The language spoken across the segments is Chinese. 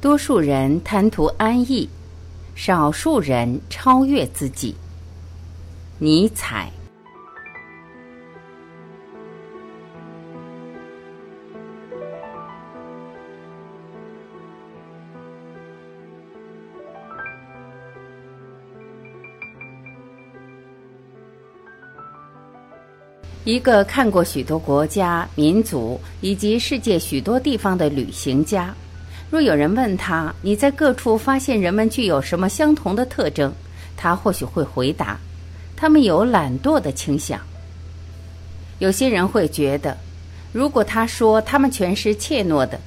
多数人贪图安逸，少数人超越自己。尼采。一个看过许多国家、民族以及世界许多地方的旅行家，若有人问他你在各处发现人们具有什么相同的特征，他或许会回答：他们有懒惰的倾向。有些人会觉得，如果他说他们全是怯懦的，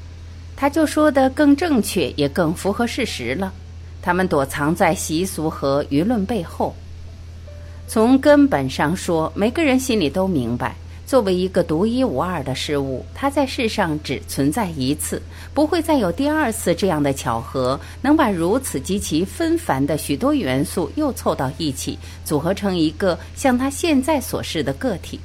他就说的更正确，也更符合事实了。他们躲藏在习俗和舆论背后。从根本上说，每个人心里都明白，作为一个独一无二的事物，它在世上只存在一次，不会再有第二次这样的巧合，能把如此极其纷繁的许多元素又凑到一起，组合成一个像他现在所示的个体。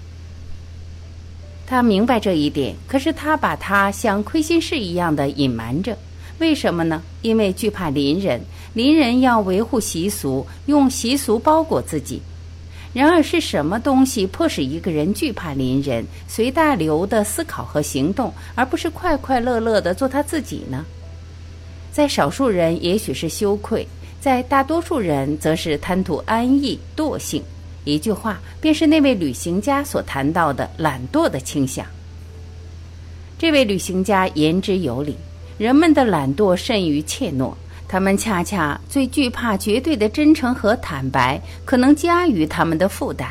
他明白这一点，可是他把它像亏心事一样的隐瞒着。为什么呢？因为惧怕邻人，邻人要维护习俗，用习俗包裹自己。然而，是什么东西迫使一个人惧怕邻人，随大流的思考和行动，而不是快快乐乐的做他自己呢？在少数人，也许是羞愧；在大多数人，则是贪图安逸、惰性。一句话，便是那位旅行家所谈到的懒惰的倾向。这位旅行家言之有理，人们的懒惰甚于怯懦。他们恰恰最惧怕绝对的真诚和坦白可能加于他们的负担。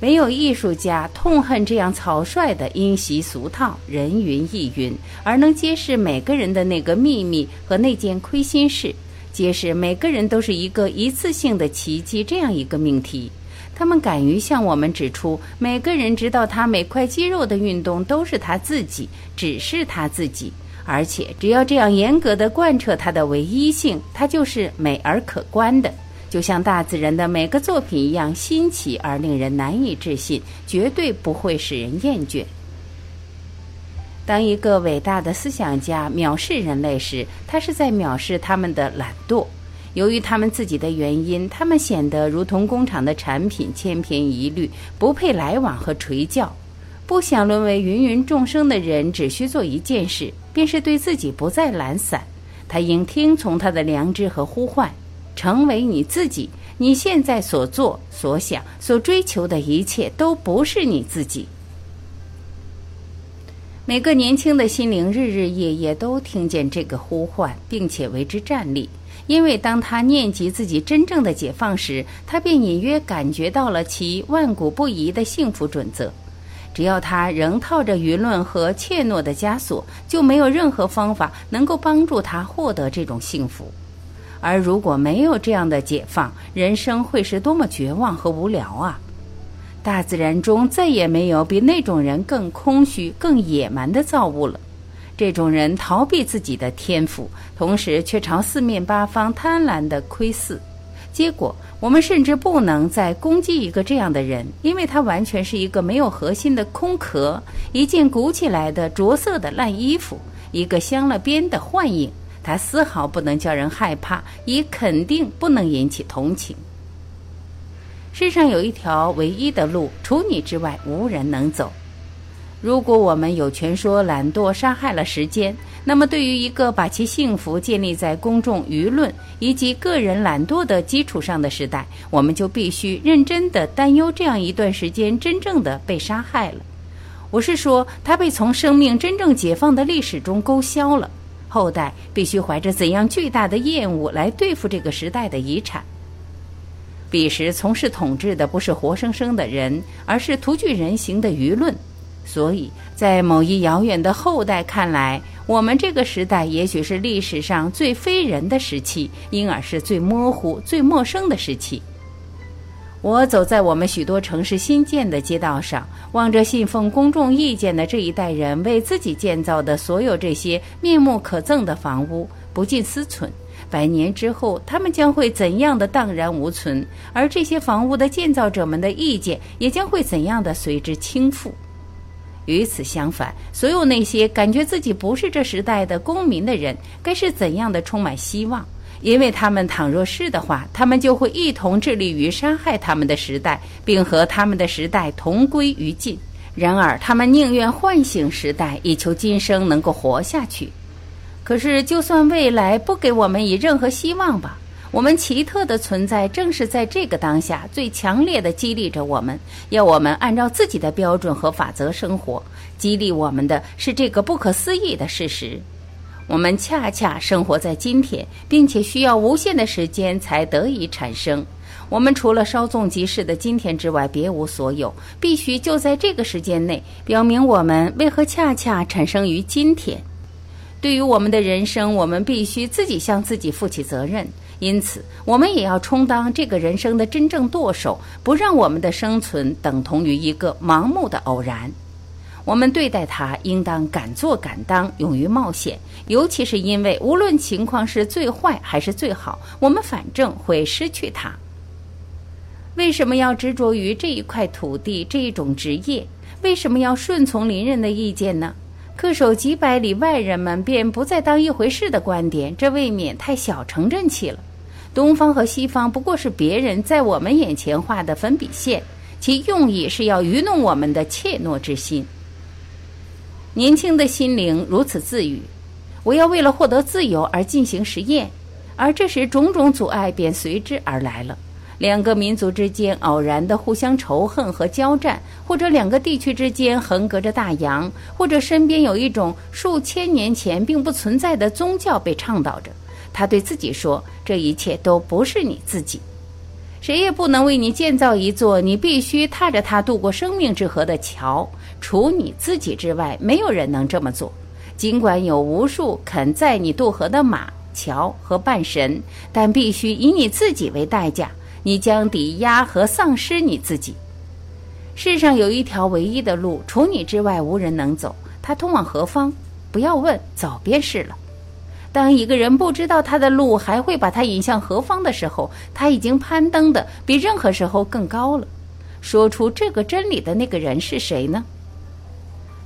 唯有艺术家痛恨这样草率的因习俗套、人云亦云，而能揭示每个人的那个秘密和那件亏心事，揭示每个人都是一个一次性的奇迹这样一个命题。他们敢于向我们指出，每个人知道他每块肌肉的运动都是他自己，只是他自己。而且，只要这样严格的贯彻它的唯一性，它就是美而可观的，就像大自然的每个作品一样新奇而令人难以置信，绝对不会使人厌倦。当一个伟大的思想家藐视人类时，他是在藐视他们的懒惰。由于他们自己的原因，他们显得如同工厂的产品，千篇一律，不配来往和垂教。不想沦为芸芸众生的人，只需做一件事，便是对自己不再懒散。他应听从他的良知和呼唤，成为你自己。你现在所做、所想、所追求的一切，都不是你自己。每个年轻的心灵，日日夜夜都听见这个呼唤，并且为之站立。因为当他念及自己真正的解放时，他便隐约感觉到了其万古不移的幸福准则。只要他仍套着舆论和怯懦的枷锁，就没有任何方法能够帮助他获得这种幸福。而如果没有这样的解放，人生会是多么绝望和无聊啊！大自然中再也没有比那种人更空虚、更野蛮的造物了。这种人逃避自己的天赋，同时却朝四面八方贪婪地窥视。结果，我们甚至不能再攻击一个这样的人，因为他完全是一个没有核心的空壳，一件鼓起来的着色的烂衣服，一个镶了边的幻影。他丝毫不能叫人害怕，也肯定不能引起同情。世上有一条唯一的路，除你之外，无人能走。如果我们有权说懒惰杀害了时间，那么对于一个把其幸福建立在公众舆论以及个人懒惰的基础上的时代，我们就必须认真的担忧这样一段时间真正的被杀害了。我是说，他被从生命真正解放的历史中勾销了。后代必须怀着怎样巨大的厌恶来对付这个时代的遗产。彼时从事统治的不是活生生的人，而是徒具人形的舆论。所以在某一遥远的后代看来，我们这个时代也许是历史上最非人的时期，因而是最模糊、最陌生的时期。我走在我们许多城市新建的街道上，望着信奉公众意见的这一代人为自己建造的所有这些面目可憎的房屋，不禁思忖：百年之后，他们将会怎样的荡然无存？而这些房屋的建造者们的意见，也将会怎样的随之倾覆？与此相反，所有那些感觉自己不是这时代的公民的人，该是怎样的充满希望？因为他们倘若是的话，他们就会一同致力于杀害他们的时代，并和他们的时代同归于尽。然而，他们宁愿唤醒时代，以求今生能够活下去。可是，就算未来不给我们以任何希望吧，我们奇特的存在正是在这个当下最强烈的激励着我们，要我们按照自己的标准和法则生活。激励我们的是这个不可思议的事实。我们恰恰生活在今天，并且需要无限的时间才得以产生。我们除了稍纵即逝的今天之外，别无所有。必须就在这个时间内，表明我们为何恰恰产生于今天。对于我们的人生，我们必须自己向自己负起责任。因此，我们也要充当这个人生的真正舵手，不让我们的生存等同于一个盲目的偶然。我们对待它，应当敢做敢当，勇于冒险。尤其是因为，无论情况是最坏还是最好，我们反正会失去它。为什么要执着于这一块土地这一种职业？为什么要顺从邻人的意见呢？恪守几百里外人们便不再当一回事的观点，这未免太小城镇气了。东方和西方不过是别人在我们眼前画的粉笔线，其用意是要愚弄我们的怯懦之心。年轻的心灵如此自语：“我要为了获得自由而进行实验。”而这时，种种阻碍便随之而来了。两个民族之间偶然的互相仇恨和交战，或者两个地区之间横隔着大洋，或者身边有一种数千年前并不存在的宗教被倡导着。他对自己说：“这一切都不是你自己，谁也不能为你建造一座你必须踏着它渡过生命之河的桥。”除你自己之外，没有人能这么做。尽管有无数肯载你渡河的马、桥和半神，但必须以你自己为代价。你将抵押和丧失你自己。世上有一条唯一的路，除你之外无人能走。它通往何方？不要问，走便是了。当一个人不知道他的路还会把他引向何方的时候，他已经攀登的比任何时候更高了。说出这个真理的那个人是谁呢？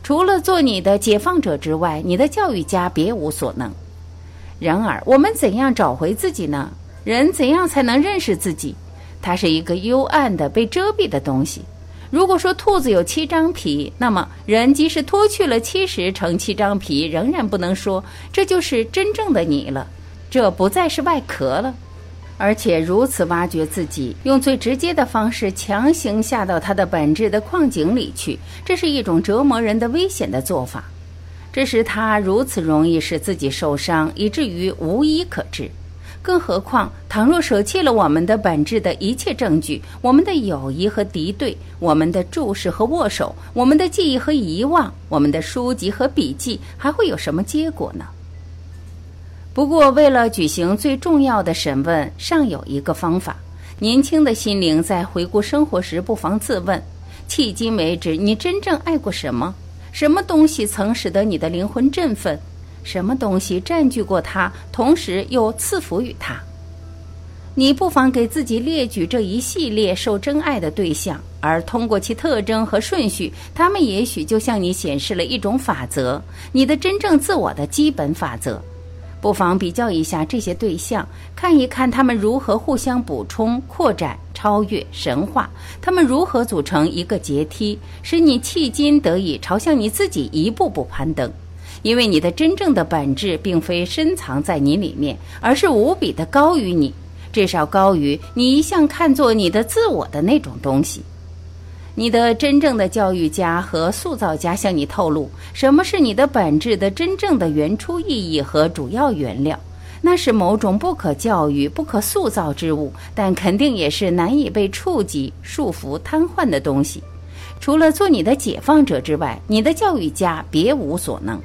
除了做你的解放者之外，你的教育家别无所能。然而，我们怎样找回自己呢？人怎样才能认识自己？它是一个幽暗的、被遮蔽的东西。如果说兔子有七张皮，那么人即使脱去了七十乘七张皮，仍然不能说这就是真正的你了。这不再是外壳了。而且如此挖掘自己，用最直接的方式强行下到它的本质的矿井里去，这是一种折磨人的危险的做法。这使他如此容易使自己受伤，以至于无医可治。更何况，倘若舍弃了我们的本质的一切证据，我们的友谊和敌对，我们的注视和握手，我们的记忆和遗忘，我们的书籍和笔记，还会有什么结果呢？不过，为了举行最重要的审问，尚有一个方法。年轻的心灵在回顾生活时，不妨自问：迄今为止，你真正爱过什么？什么东西曾使得你的灵魂振奋？什么东西占据过它，同时又赐福于他？你不妨给自己列举这一系列受真爱的对象，而通过其特征和顺序，他们也许就向你显示了一种法则——你的真正自我的基本法则。不妨比较一下这些对象，看一看他们如何互相补充、扩展、超越、神话，他们如何组成一个阶梯，使你迄今得以朝向你自己一步步攀登。因为你的真正的本质并非深藏在你里面，而是无比的高于你，至少高于你一向看作你的自我的那种东西。你的真正的教育家和塑造家向你透露，什么是你的本质的真正的原初意义和主要原料？那是某种不可教育、不可塑造之物，但肯定也是难以被触及、束缚、瘫痪的东西。除了做你的解放者之外，你的教育家别无所能。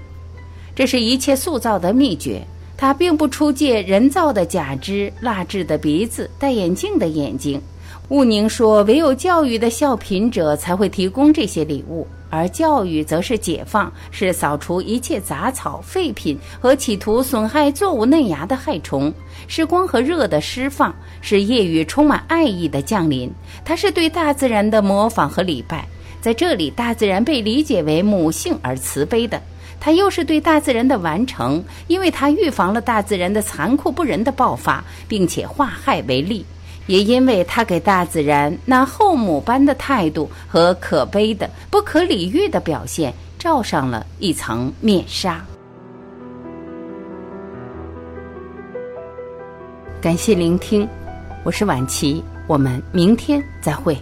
这是一切塑造的秘诀。它并不出借人造的假肢、蜡制的鼻子、戴眼镜的眼睛。毋宁说：“唯有教育的效品者才会提供这些礼物，而教育则是解放，是扫除一切杂草、废品和企图损害作物嫩芽的害虫，是光和热的释放，是夜雨充满爱意的降临。它是对大自然的模仿和礼拜，在这里，大自然被理解为母性而慈悲的，它又是对大自然的完成，因为它预防了大自然的残酷不仁的爆发，并且化害为利。也因为他给大自然那后母般的态度和可悲的、不可理喻的表现罩上了一层面纱。感谢聆听，我是晚琪，我们明天再会。